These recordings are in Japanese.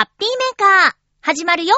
ハッピーメーカー、始まるよ。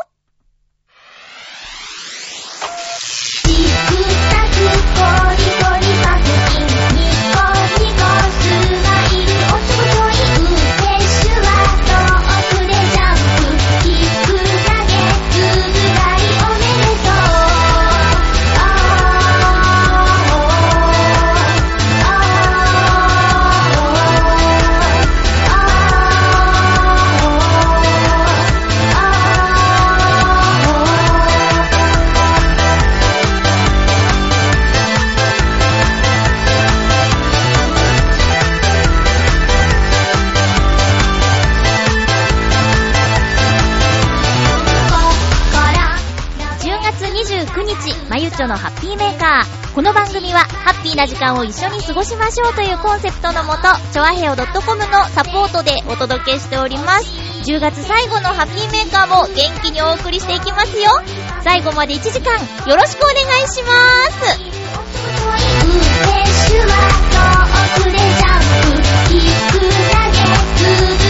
のハッピーメーカー。この番組は、ハッピーな時間を一緒に過ごしましょうというコンセプトのもと、ちょわへお .com のサポートでお届けしております。10月最後のハッピーメーカーも元気にお送りしていきますよ。最後まで1時間、よろしくお願いします。ウーテッシュはトークでジャンプキック投げつぶらい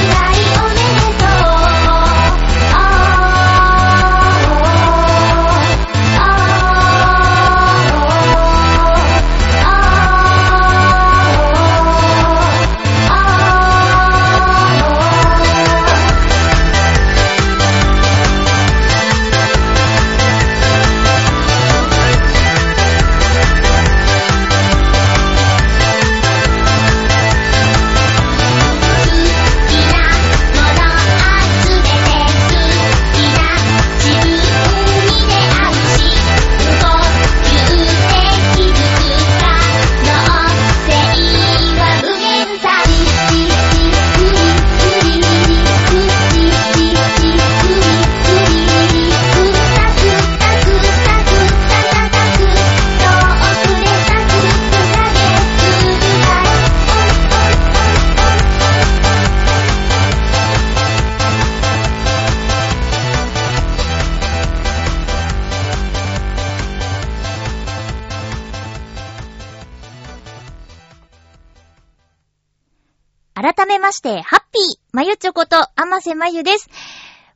して、ハッピーまゆちょこと、あませまゆです。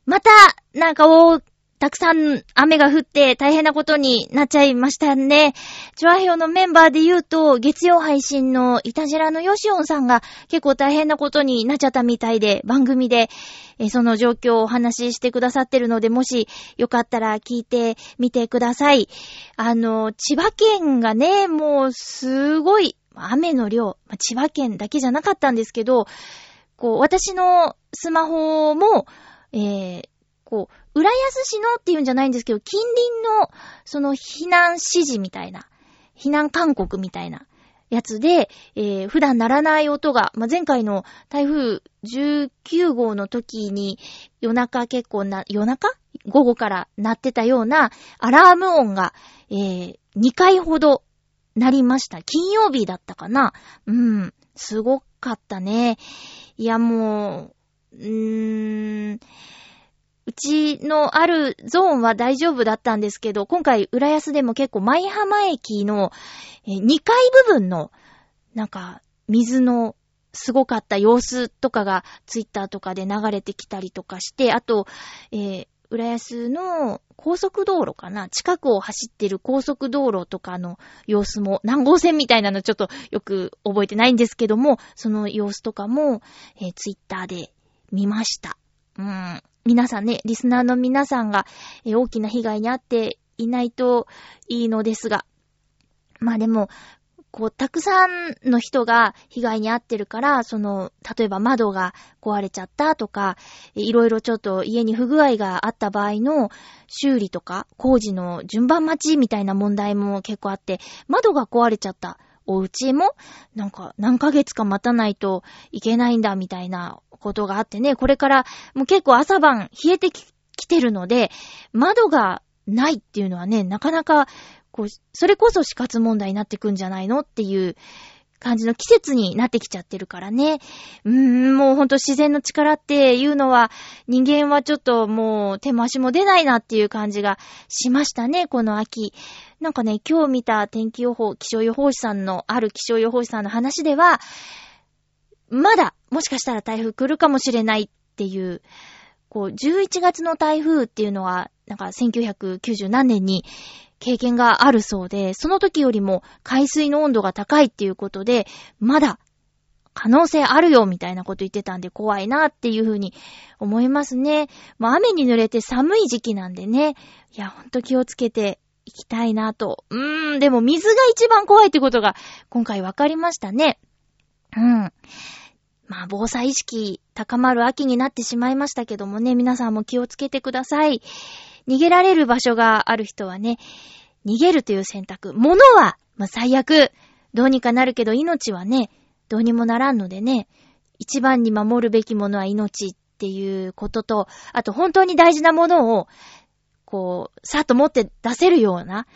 また、なんか、おたくさん雨が降って大変なことになっちゃいましたね。チョアヘヨのメンバーで言うと、月曜配信のイタジラのヨシオンさんが結構大変なことになっちゃったみたいで、番組で、その状況をお話ししてくださってるので、もしよかったら聞いてみてください。あの、千葉県がね、もうすごい雨の量、千葉県だけじゃなかったんですけど、こう、私のスマホも、えー、こう、浦安市のっていうんじゃないんですけど、近隣の、その避難指示みたいな、避難勧告みたいなやつで、えー、普段鳴らない音が、まあ、前回の台風19号の時に夜中結構な、夜中？午後から鳴ってたようなアラーム音が、えー、2回ほど鳴りました。金曜日だったかな？うん、すごかったね。いや、もう、うーん、うちのあるゾーンは大丈夫だったんですけど、今回、浦安でも結構、舞浜駅の2階部分の、なんか、水のすごかった様子とかが、ツイッターとかで流れてきたりとかして、あと、えー浦安の高速道路かな？近くを走ってる高速道路とかの様子も、南号線みたいなのちょっとよく覚えてないんですけども、その様子とかも、えーツイッターで見ました。うん。皆さんね、リスナーの皆さんが、えー大きな被害に遭っていないといいのですが。まあでも、こう、たくさんの人が被害に遭ってるから、その、例えば窓が壊れちゃったとか、いろいろちょっと家に不具合があった場合の修理とか工事の順番待ちみたいな問題も結構あって、窓が壊れちゃったお家も、なんか何ヶ月か待たないといけないんだみたいなことがあってね、これからもう結構朝晩冷えてきてるので、窓がないっていうのはね、なかなか、こう、それこそ死活問題になってくんじゃないのっていう感じの季節になってきちゃってるからね。うーん、もうほんと自然の力っていうのは、人間はちょっともう手も足も出ないなっていう感じがしましたね、この秋。なんかね、今日見た天気予報、気象予報士さんの、ある気象予報士さんの話では、まだ、もしかしたら台風来るかもしれないっていうこう、11月の台風っていうのは、なんか1990何年に経験があるそうで、その時よりも海水の温度が高いっていうことで、まだ可能性あるよみたいなこと言ってたんで怖いなっていうふうに思いますね。まあ雨に濡れて寒い時期なんでね。いや、ほんと気をつけていきたいなと。うーん、でも水が一番怖いってことが今回分かりましたね。うん。まあ防災意識高まる秋になってしまいましたけどもね、皆さんも気をつけてください。逃げられる場所がある人はね、逃げるという選択。物は、まあ最悪、どうにかなるけど命はね、どうにもならんのでね、一番に守るべきものは命っていうことと、あと本当に大事なものを、こう、さっと持って出せるような、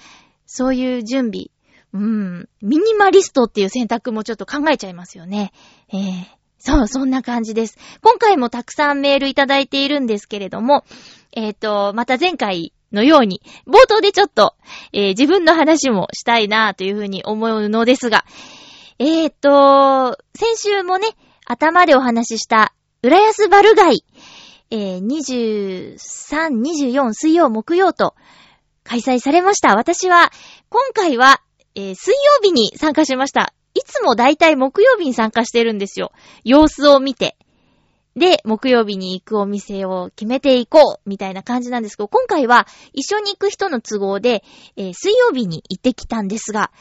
そういう準備。うん、ミニマリストっていう選択もちょっと考えちゃいますよね。えー、そう、そんな感じです。今回もたくさんメールいただいているんですけれども、えっ、ー、と、また前回のように、冒頭でちょっと、えー、自分の話もしたいなというふうに思うのですが、えーと、先週もね、頭でお話しした、浦安バルガイ、えー、23、24水曜、木曜と開催されました。私は、今回は、えー、水曜日に参加しました。いつもだいたい木曜日に参加してるんですよ。様子を見て。で、木曜日に行くお店を決めていこう、みたいな感じなんですけど、今回は一緒に行く人の都合で、えー、水曜日に行ってきたんですが、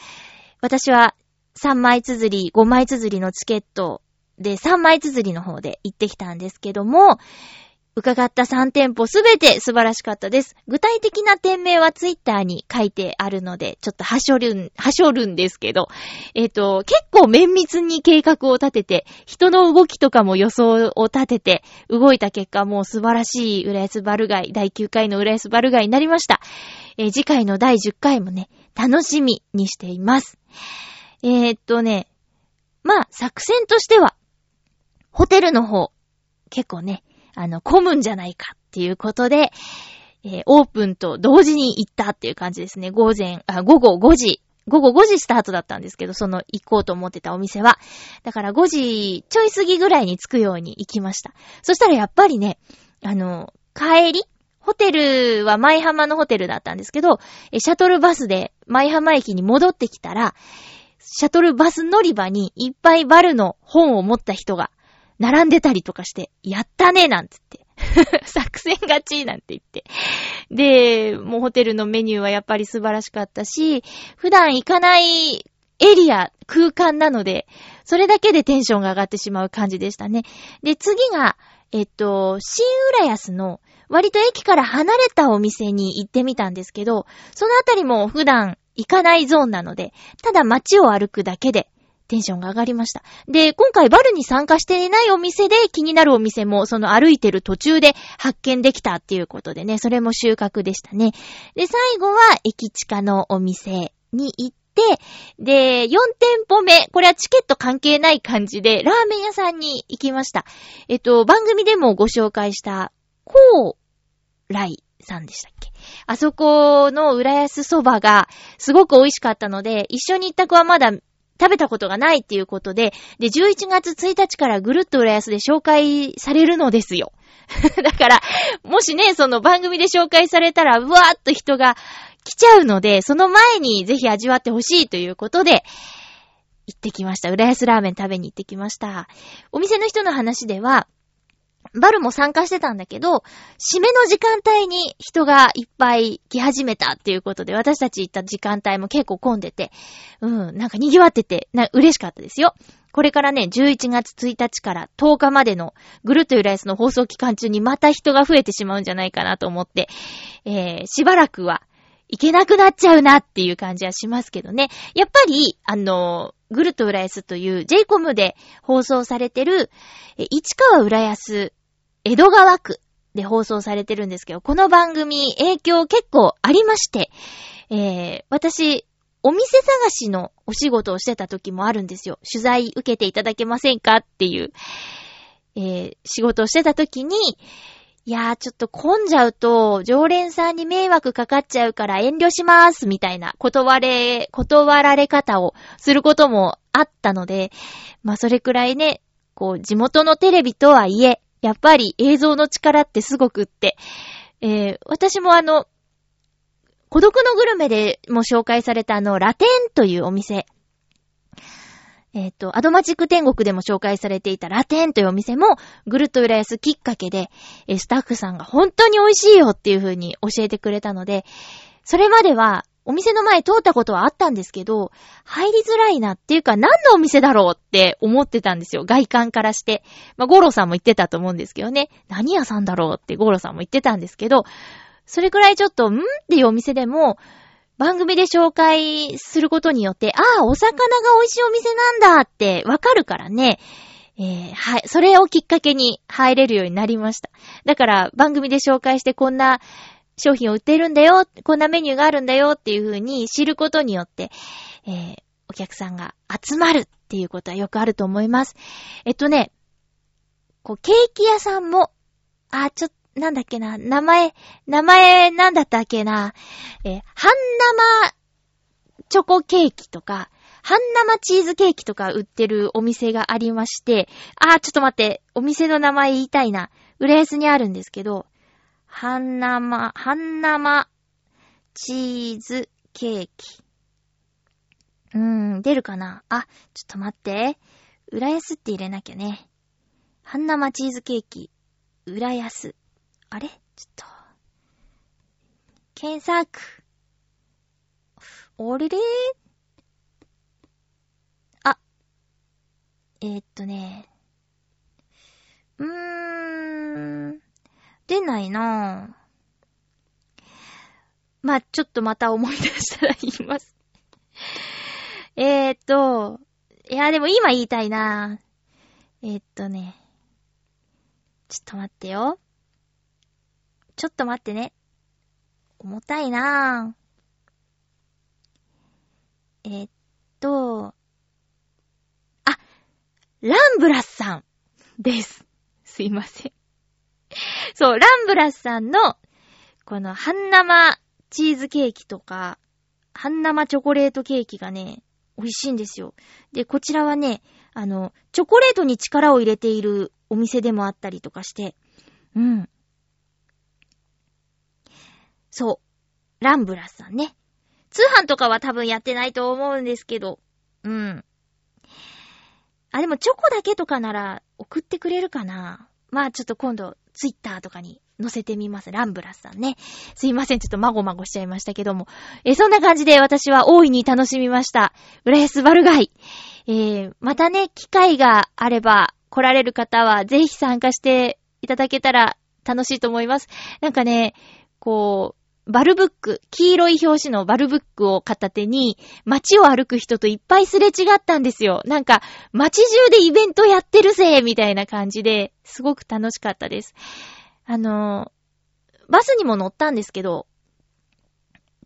私は3枚綴り、5枚綴りのチケットで3枚綴りの方で行ってきたんですけども、伺った3店舗すべて素晴らしかったです。具体的な店名はツイッターに書いてあるので、ちょっとはしょるん、はしょるんですけど、えっ、ー、と、結構綿密に計画を立てて、人の動きとかも予想を立てて、動いた結果もう素晴らしい浦安バルガイ、第9回の浦安バルガイになりました。えー、次回の第10回もね、楽しみにしています。えー、っとね、まあ、作戦としては、ホテルの方、結構ね、あの、混むんじゃないかっていうことで、えー、オープンと同時に行ったっていう感じですね。午前、あ、午後5時、午後5時スタートだったんですけど、その行こうと思ってたお店は。だから5時ちょい過ぎぐらいに着くように行きました。そしたらやっぱりね、あの、帰りホテルは舞浜のホテルだったんですけど、シャトルバスで舞浜駅に戻ってきたら、シャトルバス乗り場にいっぱいバルの本を持った人が並んでたりとかして、やったねなんつって。作戦勝ちなんて言って。で、もうホテルのメニューはやっぱり素晴らしかったし、普段行かないエリア、空間なので、それだけでテンションが上がってしまう感じでしたね。で、次が、えっと、新浦安の割と駅から離れたお店に行ってみたんですけど、そのあたりも普段行かないゾーンなので、ただ街を歩くだけで、テンションが上がりました。で、今回バルに参加していないお店で気になるお店もその歩いてる途中で発見できたっていうことでね、それも収穫でしたね。で、最後は駅地下のお店に行って、で、4店舗目、これはチケット関係ない感じで、ラーメン屋さんに行きました。えっと、番組でもご紹介した、コーライさんでしたっけ？あそこの浦安そばがすごく美味しかったので、一緒に行った子はまだ食べたことがないっていうことで、で、11月1日からぐるっと浦安で紹介されるのですよ。だから、もしね、その番組で紹介されたら、うわーっと人が来ちゃうので、その前にぜひ味わってほしいということで、行ってきました。浦安ラーメン食べに行ってきました。お店の人の話では、バルも参加してたんだけど、締めの時間帯に人がいっぱい来始めたっていうことで、私たち行った時間帯も結構混んでて、うん、なんか賑わってて、な、嬉しかったですよ。これからね、11月1日から10日までのぐるっとゆらやすの放送期間中にまた人が増えてしまうんじゃないかなと思って、えー、しばらくは行けなくなっちゃうなっていう感じはしますけどね。やっぱり、あのぐるっと浦安という j コムで放送されてる、市川浦安江戸川区で放送されてるんですけど、この番組影響結構ありまして、えー、私、お店探しのお仕事をしてた時もあるんですよ。取材受けていただけませんかっていう、えー、仕事をしてた時に、いやーちょっと混んじゃうと、常連さんに迷惑かかっちゃうから遠慮しまーす、みたいな断れ、断られ方をすることもあったので、まあそれくらいね、こう、地元のテレビとはいえ、やっぱり映像の力ってすごくって、えー、私もあの、孤独のグルメでも紹介されたあの、ラテンというお店。えっ、ー、と、アドマチック天国でも紹介されていたラテンというお店も、ぐるっと浦安きっかけで、えスタッフさんが本当に美味しいよっていう風に教えてくれたので、それまでは、お店の前通ったことはあったんですけど、入りづらいなっていうか何のお店だろうって思ってたんですよ。外観からして。まあ、ゴロさんも言ってたと思うんですけどね。何屋さんだろうってゴロさんも言ってたんですけど、それくらいちょっと、んっていうお店でも、番組で紹介することによって、ああ、お魚が美味しいお店なんだってわかるからね。えー、はい。それをきっかけに入れるようになりました。だから番組で紹介してこんな商品を売ってるんだよ、こんなメニューがあるんだよっていう風に知ることによって、えー、お客さんが集まるっていうことはよくあると思います。えっとね、こう、ケーキ屋さんも、あ、ちょっと、なんだっけな、名前、名前なんだったっけな、えー、半生チョコケーキとか、半生チーズケーキとか売ってるお店がありまして、あー、ちょっと待って、お店の名前言いたいな。浦安にあるんですけど、半生、半生チーズケーキ。うーん、出るかな？あ、ちょっと待って。浦安って入れなきゃね。半生チーズケーキ、浦安。あれ？ちょっと。検索。おれれ？あ。えー、っとね。うーん。出ないなぁ。まあ、ちょっとまた思い出したら言います。えーっと、いや、でも今言いたいなぁ。えーっとね。ちょっと待ってよ。ちょっと待ってね。重たいなぁ。えーっと、あ、ランブラスさんです。すいません。そう、ランブラスさんの、この半生チーズケーキとか、半生チョコレートケーキがね、美味しいんですよ。で、こちらはね、あの、チョコレートに力を入れているお店でもあったりとかして、うん。そう。ランブラスさんね。通販とかは多分やってないと思うんですけど、うん。あ、でもチョコだけとかなら送ってくれるかなまあちょっと今度ツイッターとかに載せてみます。ランブラスさんね。すいません、ちょっとまごまごしちゃいましたけども。えそんな感じで私は大いに楽しみました。浦安バルガイ。えー、またね、機会があれば来られる方はぜひ参加していただけたら楽しいと思います。なんかね、こう、バルブック、黄色い表紙のバルブックを片手に、街を歩く人といっぱいすれ違ったんですよ。なんか、街中でイベントやってるぜみたいな感じで、すごく楽しかったです。あの、バスにも乗ったんですけど、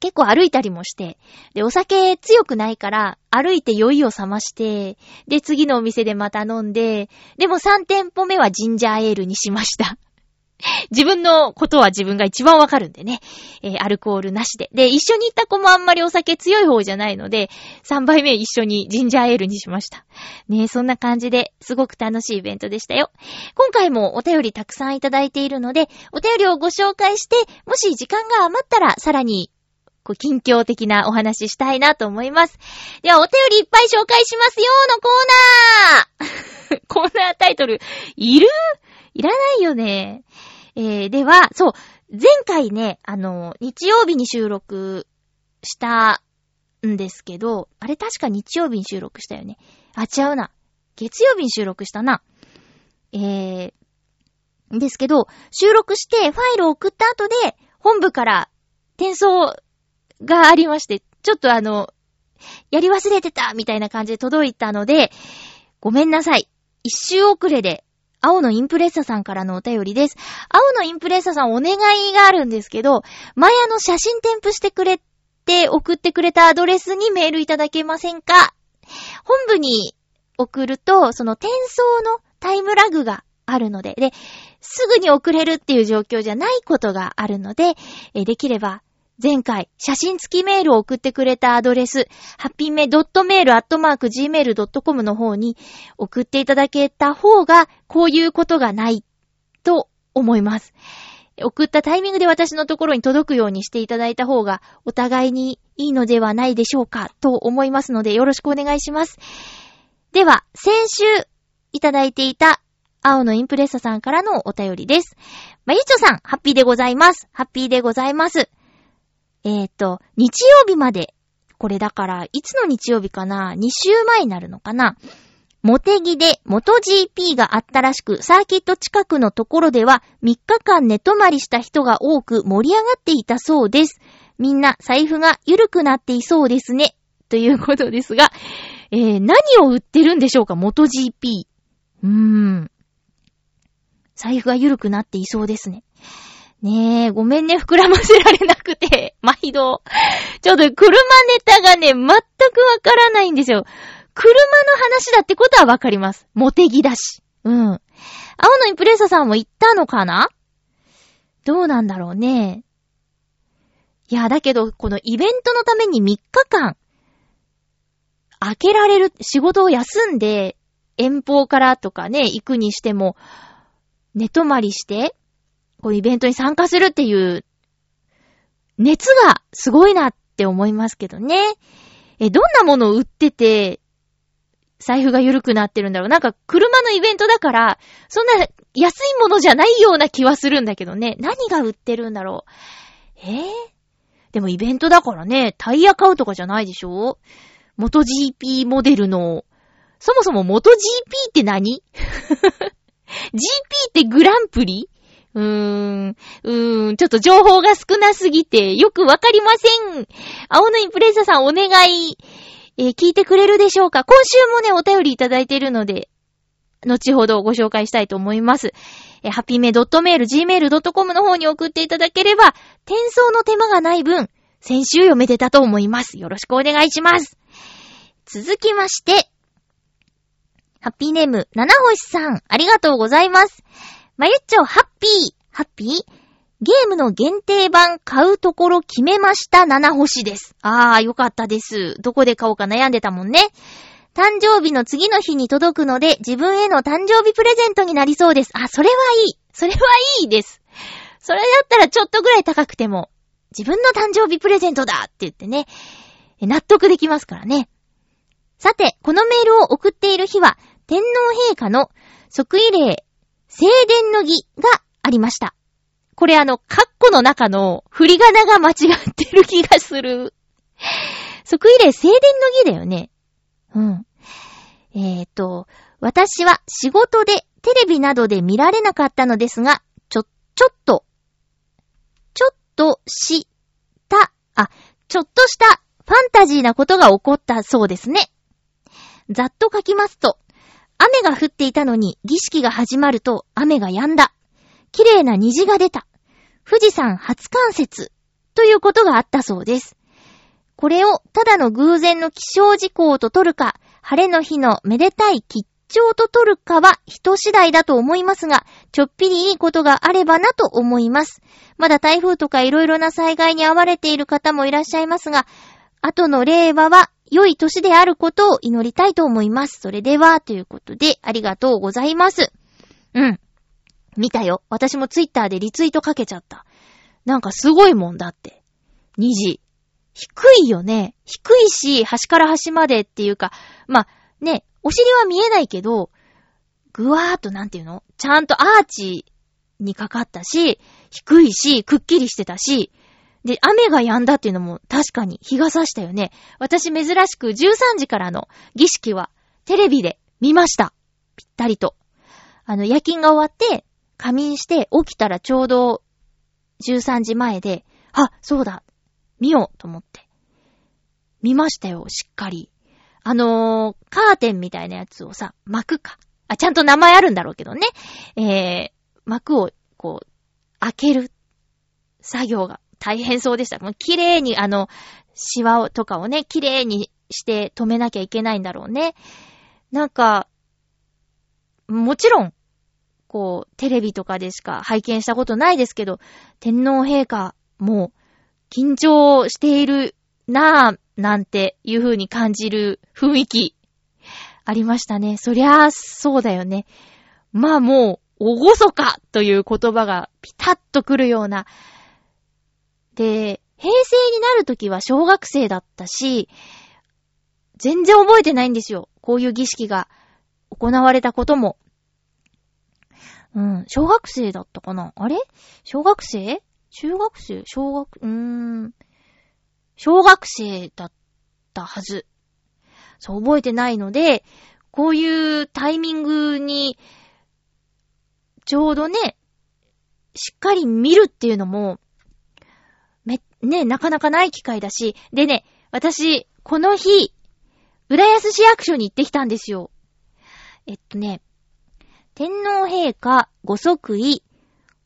結構歩いたりもして、で、お酒強くないから、歩いて酔いを覚まして、で、次のお店でまた飲んで、でも3店舗目はジンジャーエールにしました。自分のことは自分が一番わかるんでね。えー、アルコールなしで。で、一緒に行った子もあんまりお酒強い方じゃないので、3杯目一緒にジンジャーエールにしました。ねそんな感じですごく楽しいイベントでしたよ。今回もお便りたくさんいただいているので、お便りをご紹介して、もし時間が余ったらさらにこう、近況的なお話ししたいなと思います。では、お便りいっぱい紹介しますよのコーナー コーナータイトル、いる？いらないよね。えー、では、そう、前回ね、あの、日曜日に収録したんですけど、あれ確か日曜日に収録したよね。あ、違うな。月曜日に収録したな。えー、ですけど、収録してファイルを送った後で、本部から転送がありまして、ちょっとあの、やり忘れてたみたいな感じで届いたので、ごめんなさい。一周遅れで青のインプレッサさんからのお便りです。青のインプレッサさんお願いがあるんですけど、前あの写真添付してくれて送ってくれたアドレスにメールいただけませんか？本部に送ると、その転送のタイムラグがあるので、で、すぐに送れるっていう状況じゃないことがあるので、できれば前回、写真付きメールを送ってくれたアドレス、ハッピーメドットメールアットマーク gmail.com の方に送っていただけた方が、こういうことがないと思います。送ったタイミングで私のところに届くようにしていただいた方がお互いにいいのではないでしょうかと思いますのでよろしくお願いします。では、先週いただいていた青のインプレッサさんからのお便りです。まゆちょさん、ハッピーでございます。ハッピーでございます。えっ、と、日曜日まで、これだから、いつの日曜日かな ?2 週前になるのかな？モテギで元 GP があったらしく、サーキット近くのところでは3日間寝泊まりした人が多く盛り上がっていたそうです。みんな財布が緩くなっていそうですね。ということですが、えー、何を売ってるんでしょうか？元 GP。うーん。財布が緩くなっていそうですね。ねえ、ごめんね、膨らませられなくて、毎度。ちょっと車ネタがね、全くわからないんですよ。車の話だってことはわかります。モテギだし。うん。青のインプレッサさんも行ったのかな？どうなんだろうね。いや、だけど、このイベントのために3日間、開けられる、仕事を休んで、遠方からとかね、行くにしても、寝泊まりして、このイベントに参加するっていう、熱がすごいなって思いますけどね。え、どんなものを売ってて、財布が緩くなってるんだろう。なんか、車のイベントだから、そんな安いものじゃないような気はするんだけどね。何が売ってるんだろう。え？ー、でもイベントだからね、タイヤ買うとかじゃないでしょ？元 GP モデルの、そもそも元 GP って何 ?GP ってグランプリ？うーん、うーん、ちょっと情報が少なすぎてよくわかりません。青のインプレッサーさんお願い、えー聞いてくれるでしょうか？今週もね、お便りいただいているので、後ほどご紹介したいと思います。えー、ハピメ .mail、gmail.com の方に送っていただければ、転送の手間がない分、先週読めてたと思います。よろしくお願いします。続きまして、ハッピーネーム、七星さん、ありがとうございます。まゆっちょ、ハッピー、ハッピー？ゲームの限定版買うところ決めました七星です。あー、よかったです。どこで買おうか悩んでたもんね。誕生日の次の日に届くので、自分への誕生日プレゼントになりそうです。あ、それはいい。それはいいです。それだったらちょっとぐらい高くても、自分の誕生日プレゼントだって言ってね、納得できますからね。さて、このメールを送っている日は、天皇陛下の即位礼、聖殿の儀がありました。これあの、カッコの中の振り仮名が間違ってる気がする。即位礼聖殿の儀だよね。うん。えーと、私は仕事でテレビなどで見られなかったのですが、ちょ、ちょっと、ちょっとした、あ、ちょっとしたファンタジーなことが起こったそうですね。ざっと書きますと、雨が降っていたのに儀式が始まると雨が止んだ。綺麗な虹が出た。富士山初冠雪。ということがあったそうです。これをただの偶然の気象事項と取るか、晴れの日のめでたい吉兆と取るかは人次第だと思いますが、ちょっぴりいいことがあればなと思います。まだ台風とかいろいろな災害に遭われている方もいらっしゃいますが、後の令和は良い年であることを祈りたいと思います。それでは、ということで、ありがとうございます。うん。見たよ。私もツイッターでリツイートかけちゃった。なんかすごいもんだって。虹。低いよね。低いし、端から端までっていうか、まあ、ね、お尻は見えないけど、ぐわーっとなんていうの？ちゃんとアーチにかかったし、低いし、くっきりしてたし、で、雨が止んだっていうのも確かに日が差したよね。私珍しく13時からの儀式はテレビで見ました。ぴったりと。あの、夜勤が終わって、仮眠して起きたらちょうど13時前で、あ、そうだ、見ようと思って。見ましたよ、しっかり。あのー、カーテンみたいなやつをさ、幕か。あ、ちゃんと名前あるんだろうけどね。えー、幕を、こう、開ける作業が大変そうでした。もう綺麗に、あの、シワをとかをね、綺麗にして止めなきゃいけないんだろうね。なんか、もちろん、こう、テレビとかでしか拝見したことないですけど、天皇陛下も緊張しているなぁ、なんていう風に感じる雰囲気ありましたね。そりゃ、そうだよね。まあもうおごそかという言葉がピタッとくるような。で、平成になるときは小学生だったし、全然覚えてないんですよ。こういう儀式が行われたことも。うん、小学生だったかなあれ？小学生？中学生？小学、うーん。小学生だったはず。そう、覚えてないので、こういうタイミングに、ちょうどね、しっかり見るっていうのも、ね、なかなかない機会だし、でね、私、この日、浦安市役所に行ってきたんですよ。えっとね、天皇陛下ご即位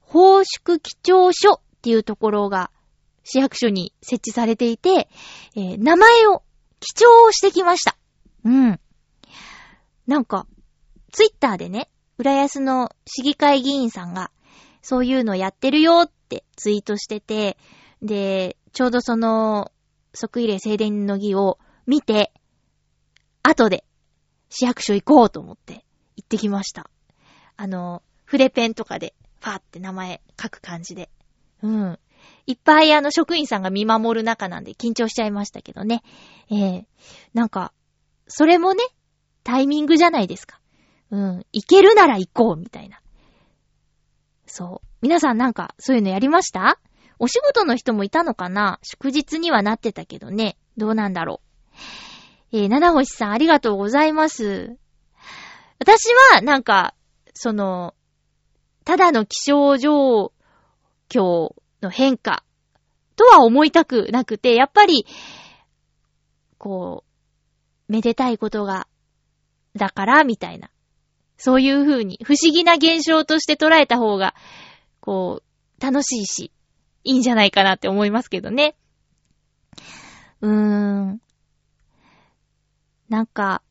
奉祝記帳所っていうところが市役所に設置されていて、えー、名前を記帳してきました。うん。なんか、ツイッターでね、浦安の市議会議員さんが、そういうのやってるよってツイートしてて、で、ちょうどその、即位礼静電の儀を見て、後で市役所行こうと思って行ってきました。あの、筆ペンとかで、ファーって名前書く感じで。うん。いっぱいあの職員さんが見守る中なんで緊張しちゃいましたけどね。ええー、なんか、それもね、タイミングじゃないですか。うん。行けるなら行こう、みたいな。そう。皆さんなんか、そういうのやりました？お仕事の人もいたのかな？祝日にはなってたけどね。どうなんだろう。えー、七星さんありがとうございます。私は、なんか、その、ただの気象状況の変化とは思いたくなくて、やっぱり、こう、めでたいことが、だから、みたいな。そういう風に、不思議な現象として捉えた方が、こう、楽しいし、いいんじゃないかなって思いますけどね。うーん。なんか、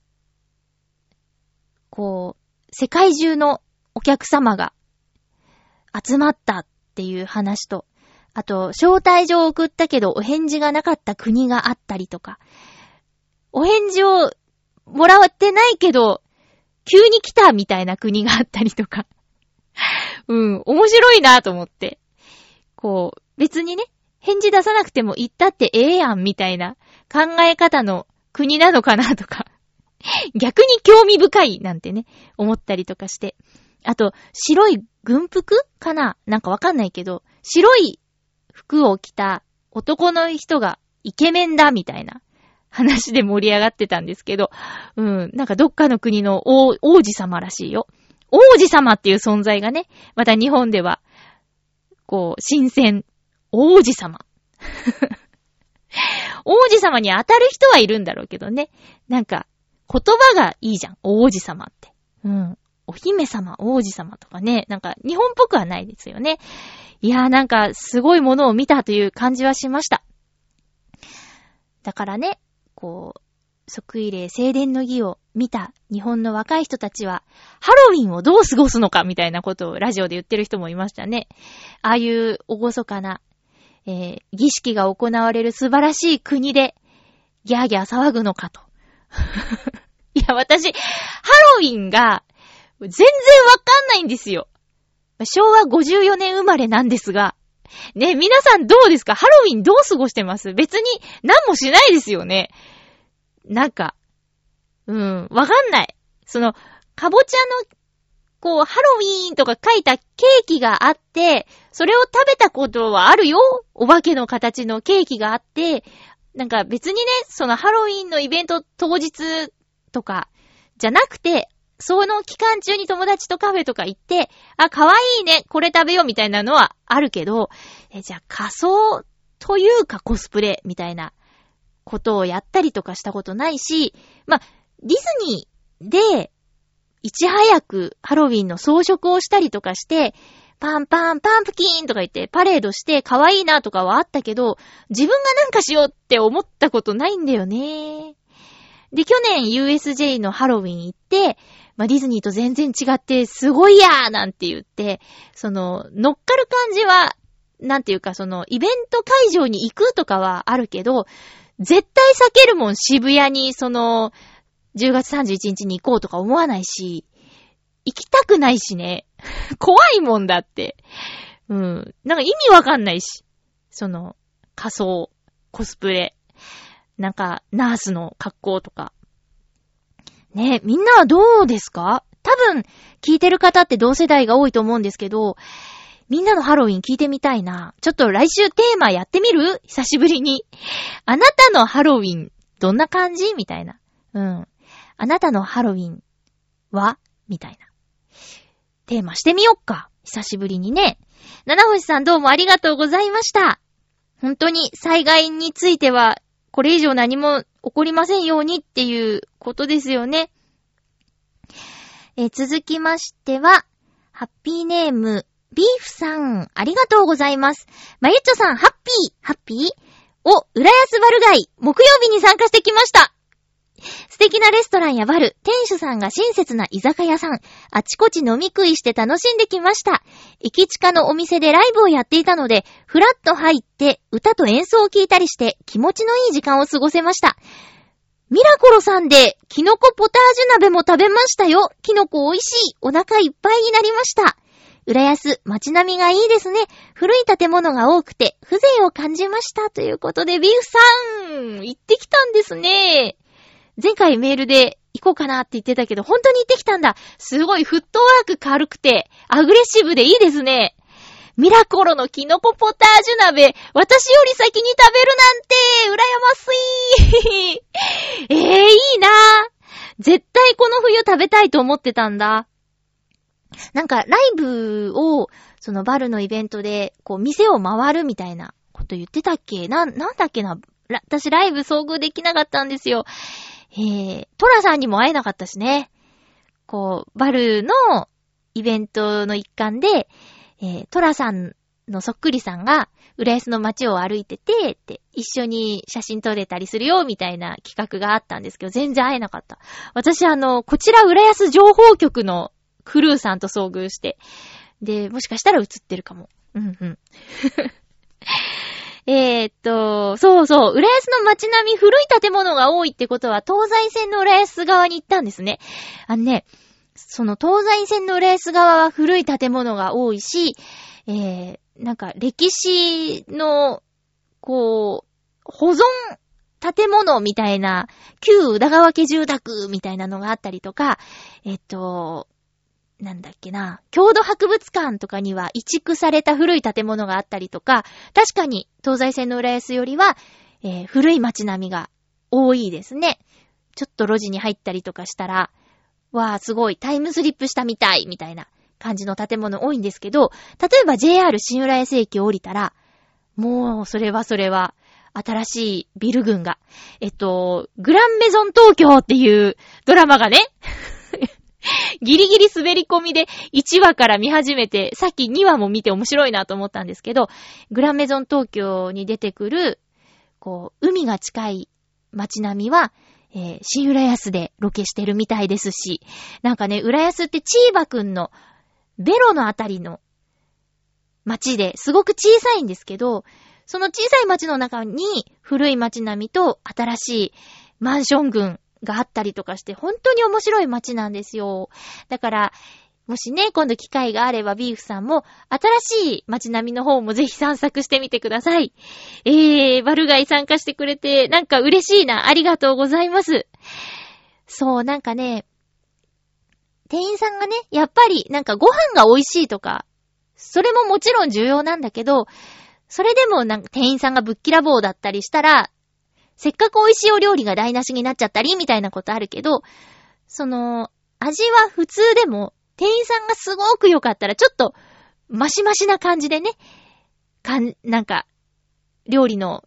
こう、世界中のお客様が集まったっていう話と、あと、招待状を送ったけどお返事がなかった国があったりとか、お返事をもらってないけど、急に来たみたいな国があったりとか。うん、面白いなと思って。こう、別にね、返事出さなくても言ったってええやんみたいな考え方の国なのかなとか。逆に興味深いなんてね、思ったりとかして。あと、白い軍服かななんかわかんないけど、白い服を着た男の人がイケメンだみたいな話で盛り上がってたんですけど、うん、なんかどっかの国の王子様らしいよ。王子様っていう存在がね、また日本では、こう、新鮮。王子様。王子様に当たる人はいるんだろうけどね。なんか、言葉がいいじゃん。王子様って。うん。お姫様、王子様とかね、なんか日本っぽくはないですよね。いやーなんかすごいものを見たという感じはしました。だからね、こう、即位礼聖殿の儀を見た日本の若い人たちは、ハロウィンをどう過ごすのかみたいなことをラジオで言ってる人もいましたね。ああいうおごそかな、えー、儀式が行われる素晴らしい国で、ギャーギャー騒ぐのかと。いや、私、ハロウィンが全然わかんないんですよ。昭和54年生まれなんですが、ね、皆さんどうですか？ハロウィンどう過ごしてます？別に何もしないですよね。なんか、うん、わかんない。その、かぼちゃの、こう、ハロウィーンとか書いたケーキがあって、それを食べたことはあるよ。お化けの形のケーキがあって、なんか別にね、そのハロウィーンのイベント当日とか、じゃなくて、その期間中に友達とカフェとか行って、あ、かわいいね、これ食べようみたいなのはあるけど、え、じゃあ仮装というかコスプレみたいなことをやったりとかしたことないし、まディズニーで、いち早くハロウィンの装飾をしたりとかして、パンパンパンプキーンとか言ってパレードして可愛いなとかはあったけど、自分がなんかしようって思ったことないんだよね。で、去年 USJ のハロウィン行って、まあ、ディズニーと全然違って、すごいやーなんて言って、その、乗っかる感じは、なんていうか、その、イベント会場に行くとかはあるけど、絶対避けるもん、渋谷に、その、10月31日に行こうとか思わないし、行きたくないしね。怖いもんだって。うん。なんか意味わかんないし。その、仮装、コスプレ。なんか、ナースの格好とか。ね、みんなはどうですか？多分、聞いてる方って同世代が多いと思うんですけど、みんなのハロウィン聞いてみたいな。ちょっと来週テーマやってみる？久しぶりに。あなたのハロウィン、どんな感じ？みたいな。うん。あなたのハロウィンは？みたいな。テーマしてみよっか。久しぶりにね。七星さんどうもありがとうございました。本当に災害については、これ以上何も起こりませんようにっていうことですよね。え続きましては、ハッピーネーム、ビーフさん、ありがとうございます。まゆっちょさん、ハッピー、ハッピーお、浦安バルガイ、木曜日に参加してきました。素敵なレストランやバル、店主さんが親切な居酒屋さん、あちこち飲み食いして楽しんできました。駅近のお店でライブをやっていたので、ふらっと入って歌と演奏を聞いたりして気持ちのいい時間を過ごせました。ミラコロさんで、キノコポタージュ鍋も食べましたよ。キノコ美味しい。お腹いっぱいになりました。浦安、街並みがいいですね。古い建物が多くて、風情を感じました。ということで、ビーフさん、行ってきたんですね。前回メールで行こうかなって言ってたけど、本当に行ってきたんだ。すごいフットワーク軽くて、アグレッシブでいいですね。ミラコロのキノコポタージュ鍋、私より先に食べるなんて、羨ましい。え えー、いいな絶対この冬食べたいと思ってたんだ。なんか、ライブを、そのバルのイベントで、こう、店を回るみたいなこと言ってたっけ？な、なんだっけな？私ライブ遭遇できなかったんですよ。えー、トラさんにも会えなかったしね。こう、バルのイベントの一環で、えー、トラさんのそっくりさんが、浦安の街を歩いてて、って、一緒に写真撮れたりするよ、みたいな企画があったんですけど、全然会えなかった。私あの、こちら浦安情報局のクルーさんと遭遇して、で、もしかしたら映ってるかも。うんうん。えーっと、そうそう、浦安の街並み古い建物が多いってことは、東西線の浦安側に行ったんですね。あのね、その東西線の浦安側は古い建物が多いし、えー、なんか歴史の、こう、保存建物みたいな、旧宇田川家住宅みたいなのがあったりとか、えっと、なんだっけな、郷土博物館とかには移築された古い建物があったりとか、確かに東西線の浦安よりは、えー古い街並みが多いですね。ちょっと路地に入ったりとかしたら、わあ、すごい、タイムスリップしたみたい、みたいな感じの建物多いんですけど、例えば JR 新浦安駅を降りたら、もう、それはそれは、新しいビル群が。えっと、グランメゾン東京っていうドラマがね、ギリギリ滑り込みで1話から見始めて、さっき2話も見て面白いなと思ったんですけど、グランメゾン東京に出てくる、こう、海が近い街並みは、えー新浦安でロケしてるみたいですし、なんかね、浦安ってチーバくんのベロのあたりの街ですごく小さいんですけど、その小さい街の中に古い街並みと新しいマンション群があったりとかして、本当に面白い街なんですよ。だから、もしね、今度機会があればビーフさんも、新しい街並みの方もぜひ散策してみてください。えー、バルガイ参加してくれて、なんか嬉しいな。ありがとうございます。そう、なんかね、店員さんがね、やっぱりなんかご飯が美味しいとか、それももちろん重要なんだけど、それでもなんか店員さんがぶっきらぼうだったりしたら、せっかく美味しいお料理が台無しになっちゃったり、みたいなことあるけど、その、味は普通でも、店員さんがすごく良かったら、ちょっと、マシマシな感じでね、かん、なんか、料理の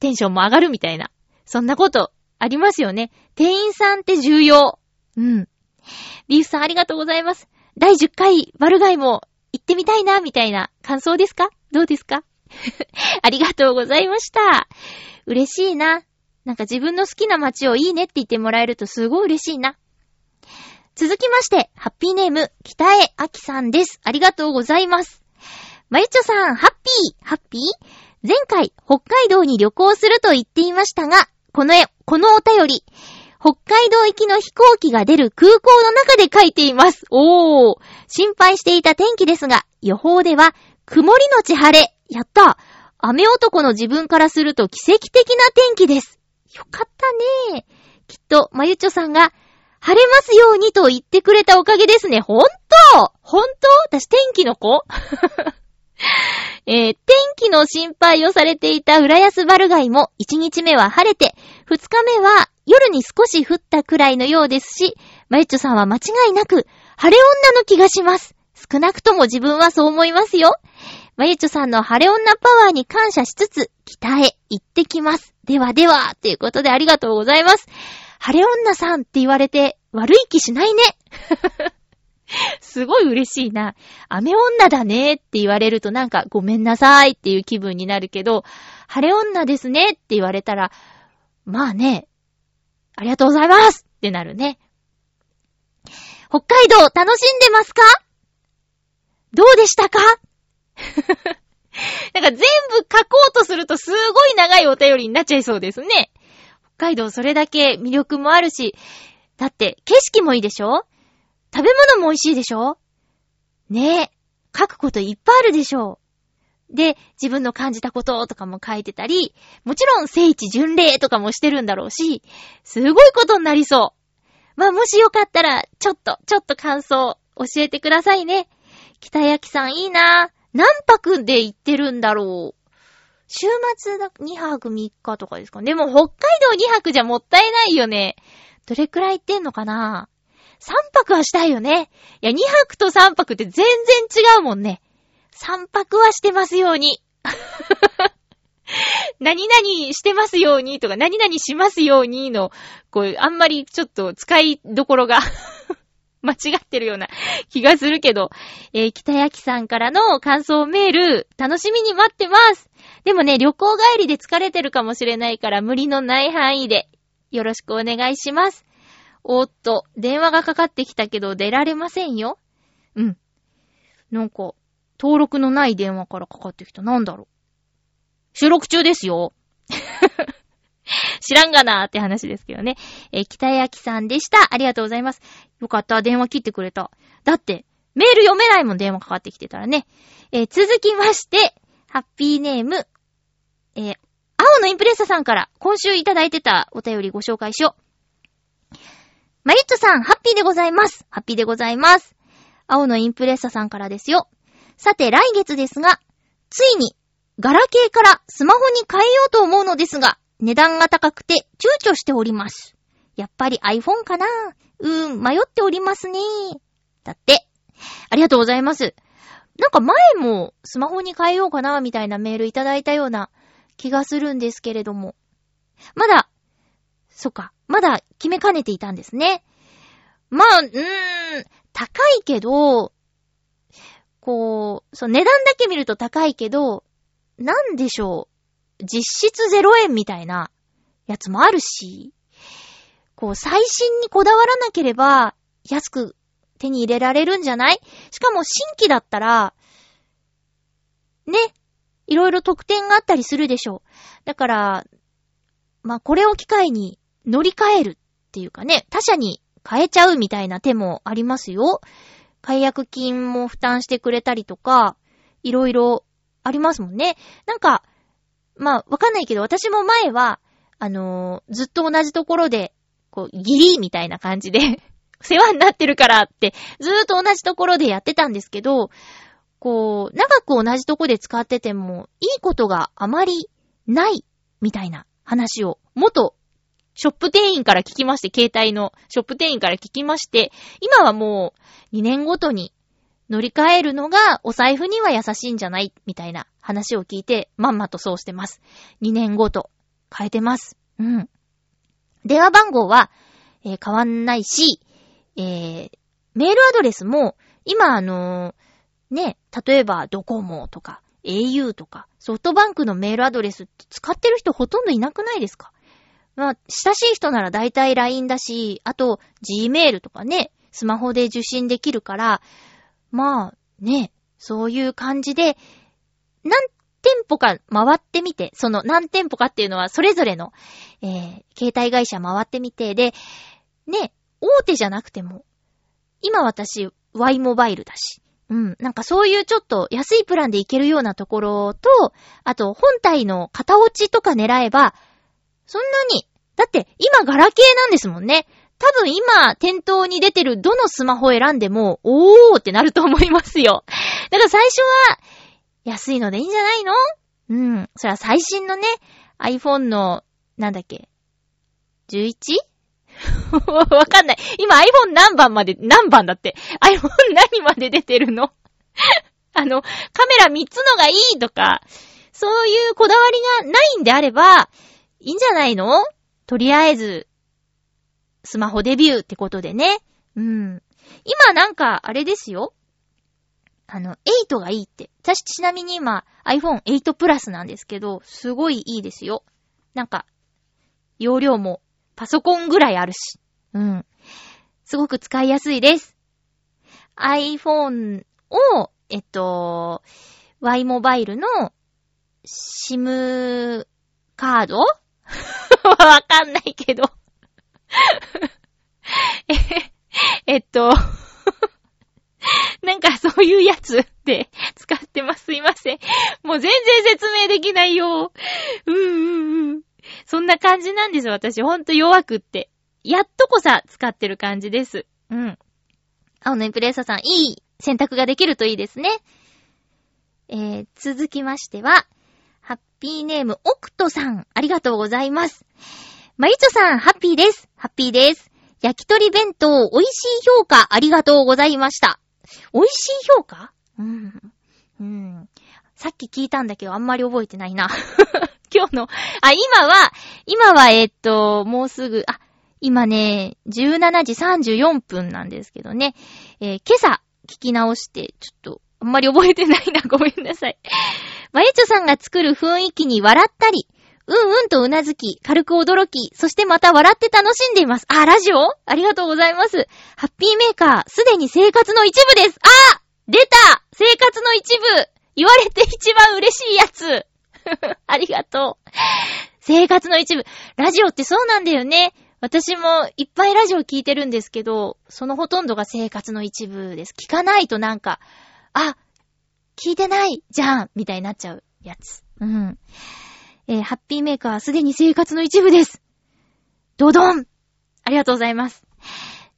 テンションも上がるみたいな、そんなことありますよね。店員さんって重要。うん。リーフさんありがとうございます。第10回バルガイも行ってみたいな、みたいな感想ですか？どうですか？ありがとうございました。嬉しいな。なんか自分の好きな街をいいねって言ってもらえるとすごい嬉しいな。続きまして、ハッピーネーム、北江あきさんです。ありがとうございます。まゆちょさん、ハッピー、ハッピー？前回、北海道に旅行すると言っていましたが、この絵、このお便り、北海道行きの飛行機が出る空港の中で書いています。おー。心配していた天気ですが、予報では、曇りのち晴れ。やった。雨男の自分からすると奇跡的な天気です。よかったね。きっと、まゆちょさんが、晴れますようにと言ってくれたおかげですね。ほんとほんと私天気の子？えー天気の心配をされていた浦安バルガイも1日目は晴れて、2日目は夜に少し降ったくらいのようですし、まゆっちょさんは間違いなく晴れ女の気がします。少なくとも自分はそう思いますよ。まゆちょさんの晴れ女パワーに感謝しつつ、北へ行ってきます。ではでは、ということでありがとうございます。晴れ女さんって言われて悪い気しないね。すごい嬉しいな。雨女だねって言われるとなんかごめんなさいっていう気分になるけど、晴れ女ですねって言われたら、まあね、ありがとうございますってなるね。北海道楽しんでますか？どうでしたか？なんか全部書こうとするとすごい長いお便りになっちゃいそうですね。北海道それだけ魅力もあるし、だって景色もいいでしょ？食べ物も美味しいでしょ？ねえ。書くこといっぱいあるでしょ？で、自分の感じたこととかも書いてたり、もちろん聖地巡礼とかもしてるんだろうし、すごいことになりそう。まあ、もしよかったら、ちょっと、ちょっと感想教えてくださいね。北焼さんいいなぁ何泊で行ってるんだろう。週末だ、2泊3日とかですかでも北海道2泊じゃもったいないよね。どれくらい行ってんのかな ?3 泊はしたいよね。いや、2泊と3泊って全然違うもんね。3泊はしてますように。何々してますようにとか、何々しますようにの、こう、あんまりちょっと使いどころが 間違ってるような気がするけど、えー、北焼さんからの感想メール、楽しみに待ってます。でもね、旅行帰りで疲れてるかもしれないから、無理のない範囲で、よろしくお願いします。おっと、電話がかかってきたけど出られませんよ。うん。なんか、登録のない電話からかかってきた。なんだろう。収録中ですよ。知らんがなーって話ですけどね。えー北焼さんでした。ありがとうございます。よかった。電話切ってくれた。だって、メール読めないもん、電話かかってきてたらね。えー続きまして、ハッピーネーム、えー青のインプレッサさんから今週いただいてたお便りご紹介しよう。マリットさん、ハッピーでございます。ハッピーでございます。青のインプレッサさんからですよ。さて、来月ですが、ついに、ガラケーからスマホに変えようと思うのですが、値段が高くて躊躇しております。やっぱり iPhone かなうーん、迷っておりますね。だって。ありがとうございます。なんか前もスマホに変えようかなみたいなメールいただいたような気がするんですけれども。まだ、そっか、まだ決めかねていたんですね。まあ、うーん、高いけど、こう、そう、値段だけ見ると高いけど、なんでしょう。実質0円みたいなやつもあるし、こう、最新にこだわらなければ、安く手に入れられるんじゃない？しかも新規だったら、ね、いろいろ特典があったりするでしょう。だから、まあ、これを機会に乗り換えるっていうかね、他社に変えちゃうみたいな手もありますよ。解約金も負担してくれたりとか、いろいろありますもんね。なんか、まあ、わかんないけど、私も前は、あのーずっと同じところで、こう、ギリみたいな感じで、世話になってるからって、ずーっと同じところでやってたんですけど、こう、長く同じとこで使ってても、いいことがあまりない、みたいな話を、元、ショップ店員から聞きまして、携帯のショップ店員から聞きまして、今はもう、2年ごとに乗り換えるのが、お財布には優しいんじゃない、みたいな話を聞いて、まんまとそうしてます。2年ごと、変えてます。うん。電話番号は、えー変わんないし、えーメールアドレスも、今あのーね、例えばドコモとか au とかソフトバンクのメールアドレスって使ってる人ほとんどいなくないですか？まあ、親しい人なら大体 LINE だし、あと Gmail とかね、スマホで受信できるから、まあね、そういう感じで、なん店舗か回ってみて、その何店舗かっていうのはそれぞれの、えー、携帯会社回ってみて、で、ね、大手じゃなくても、今私、Y モバイルだし、うん。なんかそういうちょっと安いプランでいけるようなところと、あと本体の型落ちとか狙えば、そんなに、だって今ガラケーなんですもんね。多分今店頭に出てるどのスマホ選んでも、おーってなると思いますよ。だから最初は、安いのでいいんじゃないの？うん。それは最新のね、iPhone の、なんだっけ、11? わかんない。今 iPhone 何番まで、何番だって？iPhone 何まで出てるの？あの、カメラ3つのがいいとか、そういうこだわりがないんであれば、いいんじゃないの？とりあえず、スマホデビューってことでね。うん。今なんか、あれですよ。あの、8がいいって。私ちなみに今 iPhone 8 Plus なんですけど、すごいいいですよ。なんか、容量もパソコンぐらいあるし。うん。すごく使いやすいです。iPhone を、えっと、Y モバイルの SIM カード？わかんないけど え、えっとなんかそういうやつで使ってます。すいません。もう全然説明できないよ。うんうんうん。そんな感じなんですよ、私。ほんと弱くって。やっとこさ使ってる感じです。うん。青のインプレッサーさん、いい選択ができるといいですね。えー、続きましては、ハッピーネーム、オクトさん、ありがとうございます。まゆちょさん、ハッピーです。ハッピーです。焼き鳥弁当、美味しい評価、ありがとうございました。美味しい評価？うん。うん。さっき聞いたんだけど、あんまり覚えてないな。今日の、あ、今は、今は、えっと、もうすぐ、あ、今ね、17時34分なんですけどね、えー、今朝聞き直して、ちょっと、あんまり覚えてないな、ごめんなさい。まゆちょさんが作る雰囲気に笑ったり、うんうんとうなずき、軽く驚き、そしてまた笑って楽しんでいます。あ、ラジオ？ありがとうございます。ハッピーメーカー、すでに生活の一部です。あ出た生活の一部言われて一番嬉しいやつ ありがとう。生活の一部。ラジオってそうなんだよね。私もいっぱいラジオ聞いてるんですけど、そのほとんどが生活の一部です。聞かないとなんか、あ、聞いてないじゃんみたいになっちゃうやつ。うん。えー、ハッピーメーカーはすでに生活の一部です。ドドンありがとうございます。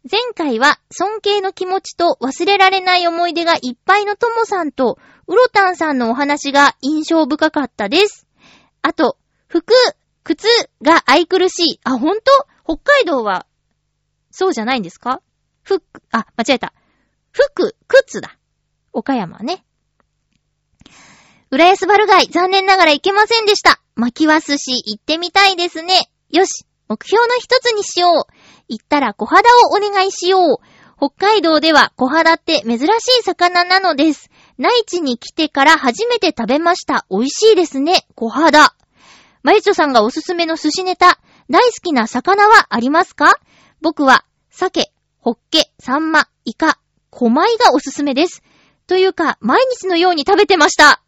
前回は尊敬の気持ちと忘れられない思い出がいっぱいのともさんと、うろたんさんのお話が印象深かったです。あと、服、靴が愛くるしい。あ、ほんと北海道は、そうじゃないんですか？服、あ、間違えた。服、靴だ。岡山ね。浦安バルガイ、残念ながら行けませんでした。巻きわすし、行ってみたいですね。よし、目標の一つにしよう。行ったら小肌をお願いしよう。北海道では小肌って珍しい魚なのです。内地に来てから初めて食べました。美味しいですね。小肌。マリチョさんがおすすめの寿司ネタ、大好きな魚はありますか？僕は、鮭、ホッケ、サンマ、イカ、小米がおすすめです。というか、毎日のように食べてました。